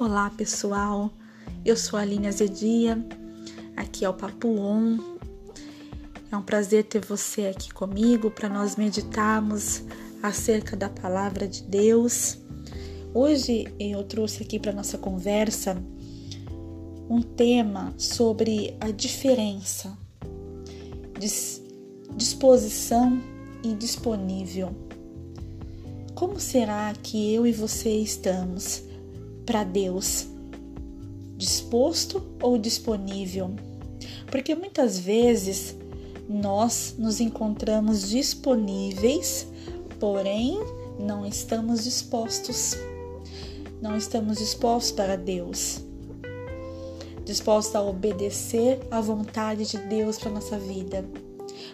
Olá pessoal, eu sou a Aline Azedia, aqui é o Papo On. É um prazer ter você aqui comigo para nós meditarmos acerca da palavra de Deus. Hoje eu trouxe aqui para nossa conversa um tema sobre a diferença, disposição e disponível. Como será que eu e você estamos? Para Deus? Disposto ou disponível? Porque muitas vezes nós nos encontramos disponíveis, porém não estamos dispostos. Não estamos dispostos para Deus. Dispostos a obedecer à vontade de Deus para nossa vida.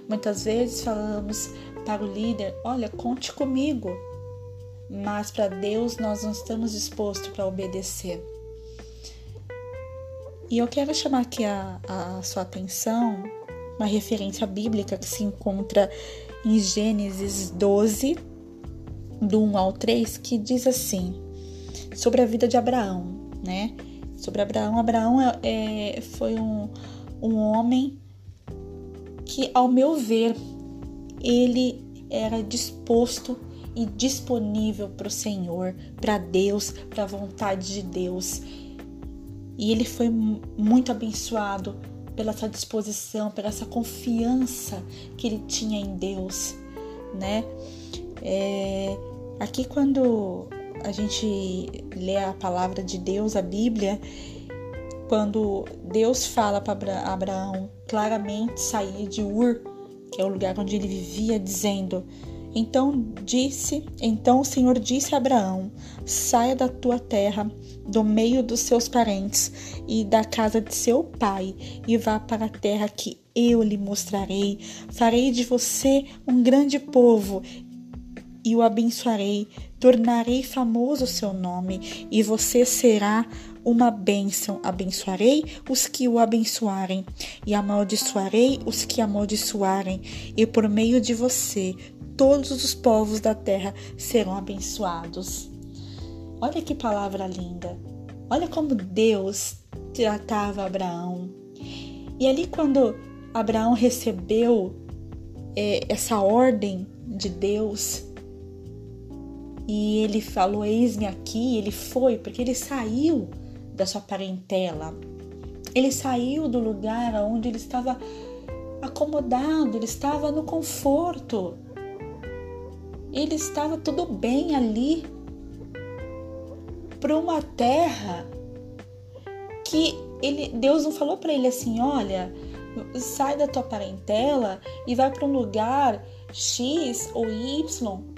Muitas vezes falamos para o líder: Olha, conte comigo, mas para Deus nós não estamos dispostos para obedecer. E eu quero chamar aqui a, a sua atenção uma referência bíblica que se encontra em Gênesis 12, do 1 ao 3, que diz assim, sobre a vida de Abraão, né? Sobre Abraão. Abraão é, é foi um, um homem que, ao meu ver, ele era disposto e disponível para o Senhor, para Deus, para a vontade de Deus. E ele foi muito abençoado pela essa disposição, pela essa confiança que ele tinha em Deus, né? É, aqui quando a gente lê a palavra de Deus, a Bíblia, quando Deus fala para Abraão claramente sair de Ur, que é o lugar onde ele vivia, dizendo: então disse, então o Senhor disse a Abraão: Saia da tua terra, do meio dos seus parentes e da casa de seu pai, e vá para a terra que eu lhe mostrarei. Farei de você um grande povo e o abençoarei, tornarei famoso o seu nome, e você será uma bênção. Abençoarei os que o abençoarem, e amaldiçoarei os que amaldiçoarem, e por meio de você todos os povos da terra serão abençoados. Olha que palavra linda. Olha como Deus tratava Abraão. E ali, quando Abraão recebeu é, essa ordem de Deus, e ele falou: Eis-me aqui, ele foi, porque ele saiu da sua parentela, ele saiu do lugar onde ele estava acomodado, ele estava no conforto, ele estava tudo bem ali para uma terra que ele, Deus não falou para ele assim, olha, sai da tua parentela e vai para um lugar X ou Y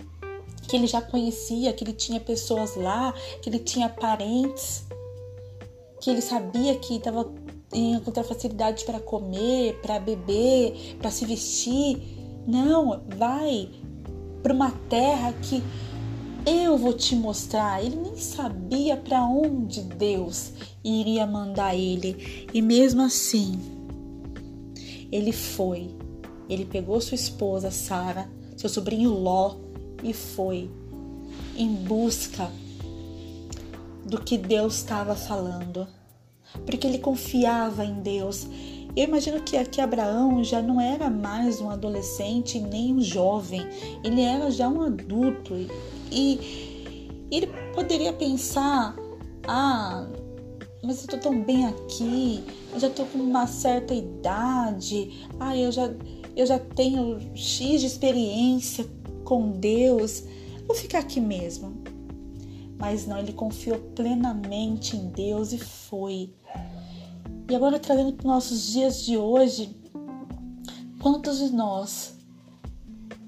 que ele já conhecia, que ele tinha pessoas lá, que ele tinha parentes, que ele sabia que estava encontrar facilidade para comer, para beber, para se vestir. Não, vai, para uma terra que eu vou te mostrar. Ele nem sabia para onde Deus iria mandar ele. E mesmo assim, ele foi. Ele pegou sua esposa Sara, seu sobrinho Ló e foi em busca do que Deus estava falando. Porque ele confiava em Deus. Eu imagino que aqui Abraão já não era mais um adolescente nem um jovem, ele era já um adulto e ele poderia pensar: ah, mas eu tô tão bem aqui, eu já tô com uma certa idade, ah, eu já, eu já tenho X de experiência com Deus, vou ficar aqui mesmo. Mas não, ele confiou plenamente em Deus e foi. E agora trazendo para os nossos dias de hoje, quantos de nós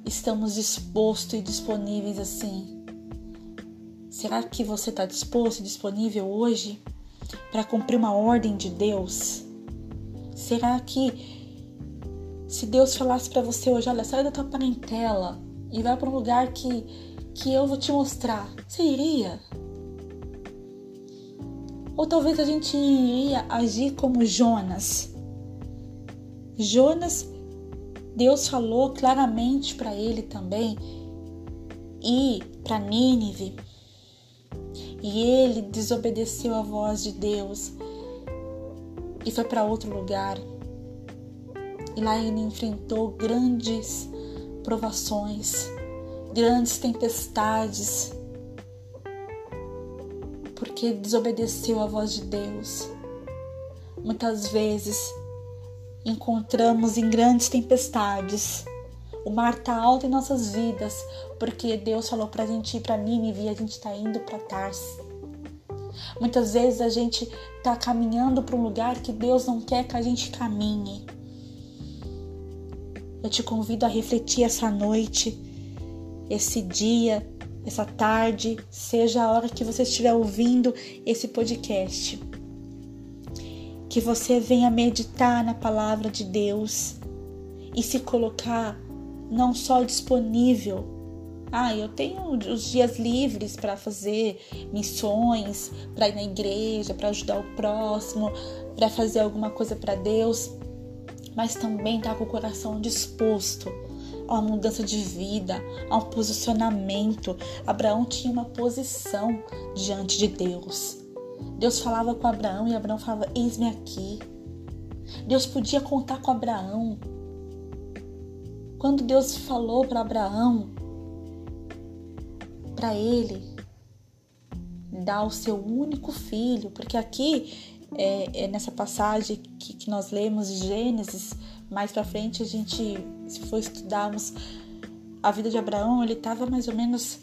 estamos dispostos e disponíveis assim? Será que você está disposto e disponível hoje para cumprir uma ordem de Deus? Será que se Deus falasse para você hoje, olha, sai da tua parentela e vai para um lugar que, que eu vou te mostrar, você iria? Ou talvez a gente iria agir como Jonas. Jonas, Deus falou claramente para ele também ir para Nínive. e ele desobedeceu a voz de Deus e foi para outro lugar. E lá ele enfrentou grandes provações, grandes tempestades, porque desobedeceu a voz de Deus. Muitas vezes encontramos em grandes tempestades. O mar está alto em nossas vidas, porque Deus falou para a gente ir para Nínive e a gente está indo para Tarsis. Muitas vezes a gente está caminhando para um lugar que Deus não quer que a gente caminhe. Eu te convido a refletir essa noite, esse dia, essa tarde, seja a hora que você estiver ouvindo esse podcast. Que você venha meditar na palavra de Deus e se colocar não só disponível ah, eu tenho os dias livres para fazer missões, para ir na igreja, para ajudar o próximo, para fazer alguma coisa para Deus, mas também tá com o coração disposto a uma mudança de vida, a um posicionamento. Abraão tinha uma posição diante de Deus. Deus falava com Abraão e Abraão falava: Eis-me aqui. Deus podia contar com Abraão. Quando Deus falou para Abraão para ele dar o seu único filho, porque aqui é, é nessa passagem que, que, nós lemos Gênesis, mais para frente a gente, se for estudarmos a vida de Abraão, ele estava mais ou menos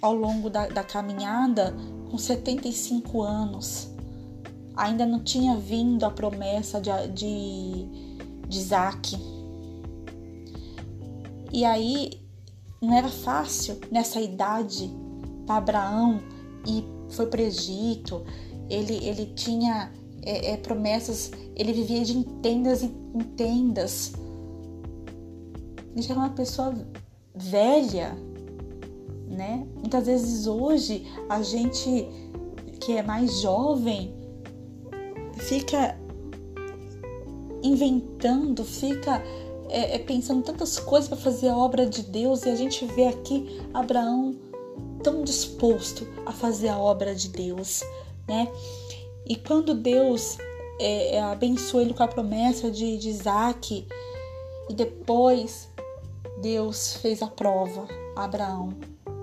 ao longo da, da caminhada com 75 anos. Ainda não tinha vindo a promessa de, de, de Isaac. E aí não era fácil nessa idade para Abraão e foi para o Egito. Ele, ele tinha é, é, promessas, ele vivia de tendas em tendas. Já era uma pessoa velha, né? Muitas vezes hoje a gente que é mais jovem fica inventando, fica é, é pensando tantas coisas para fazer a obra de Deus e a gente vê aqui Abraão tão disposto a fazer a obra de Deus, né? E quando Deus é, é, abençoou ele com a promessa de, de Isaac, e depois Deus fez a prova a Abraão,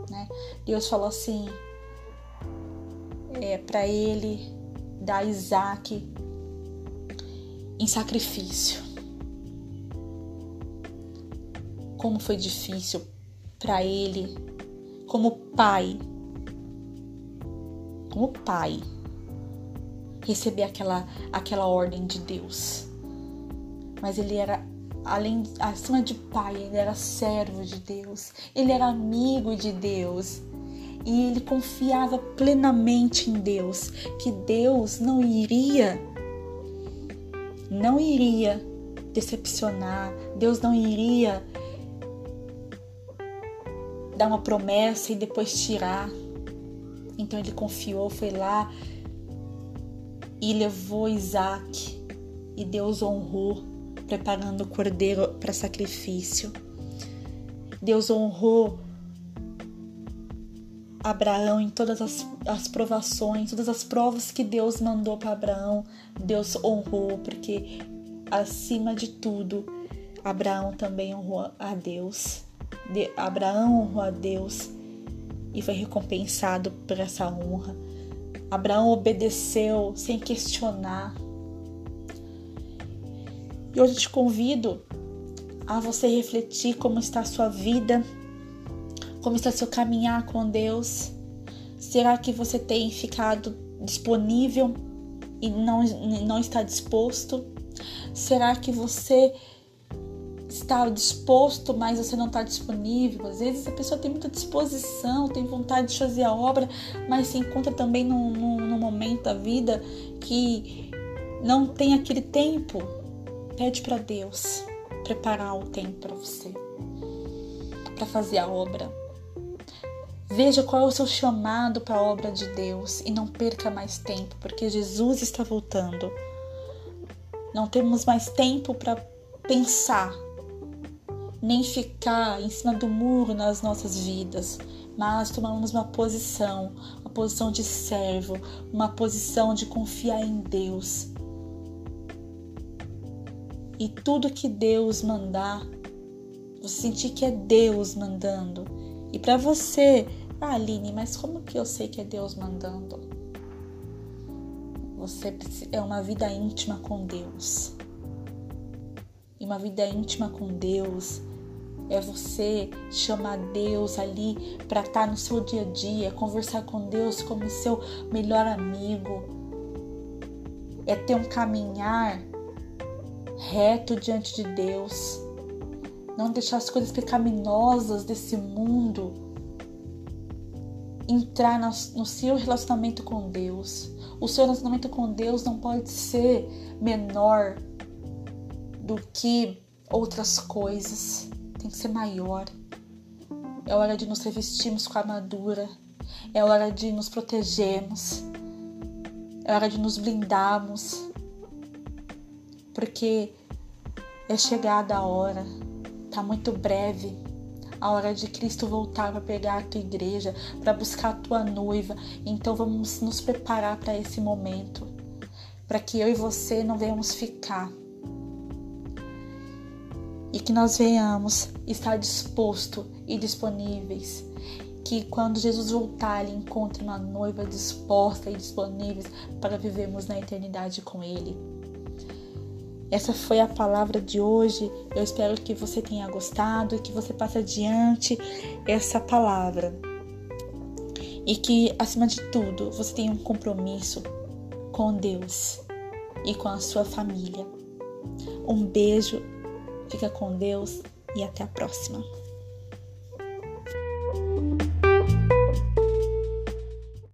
né? Deus falou assim é, para ele dar Isaac em sacrifício como foi difícil para ele, como pai, como pai, receber aquela, aquela ordem de Deus. Mas ele era, além, acima de pai, ele era servo de Deus, ele era amigo de Deus. E ele confiava plenamente em Deus, que Deus não iria, não iria decepcionar, Deus não iria dar uma promessa e depois tirar. Então ele confiou, foi lá e levou Isaac e Deus honrou, preparando o cordeiro para sacrifício. Deus honrou Abraão em todas as, as provações, todas as provas que Deus mandou para Abraão, Deus honrou, porque acima de tudo, Abraão também honrou a Deus de Abraão honrou a Deus e foi recompensado por essa honra. Abraão obedeceu sem questionar. E hoje eu te convido a você refletir como está a sua vida, como está seu caminhar com Deus. Será que você tem ficado disponível e não, não está disposto? Será que você está disposto, mas você não está disponível. Às vezes a pessoa tem muita disposição, tem vontade de fazer a obra, mas se encontra também num, num, num momento da vida que não tem aquele tempo. Pede para Deus preparar o tempo para você, para fazer a obra. Veja qual é o seu chamado para a obra de Deus e não perca mais tempo, porque Jesus está voltando. Não temos mais tempo para pensar nem ficar em cima do muro nas nossas vidas, mas tomarmos uma posição, uma posição de servo, uma posição de confiar em Deus. E tudo que Deus mandar, você sentir que é Deus mandando. E para você, ah, Aline, mas como que eu sei que é Deus mandando? Você é uma vida íntima com Deus. E uma vida íntima com Deus é você chamar Deus ali para estar tá no seu dia a dia, conversar com Deus como seu melhor amigo. É ter um caminhar reto diante de Deus. Não deixar as coisas pecaminosas desse mundo entrar no seu relacionamento com Deus. O seu relacionamento com Deus não pode ser menor do que outras coisas tem que ser maior. É hora de nos revestirmos com a armadura. É hora de nos protegermos. É hora de nos blindarmos. Porque é chegada a hora. Tá muito breve a hora de Cristo voltar para pegar a tua igreja, para buscar a tua noiva. Então vamos nos preparar para esse momento, para que eu e você não venhamos ficar e que nós venhamos estar disposto e disponíveis. Que quando Jesus voltar, Ele encontre uma noiva disposta e disponível para vivermos na eternidade com Ele. Essa foi a palavra de hoje. Eu espero que você tenha gostado e que você passe adiante essa palavra. E que, acima de tudo, você tenha um compromisso com Deus e com a sua família. Um beijo Fica com Deus e até a próxima.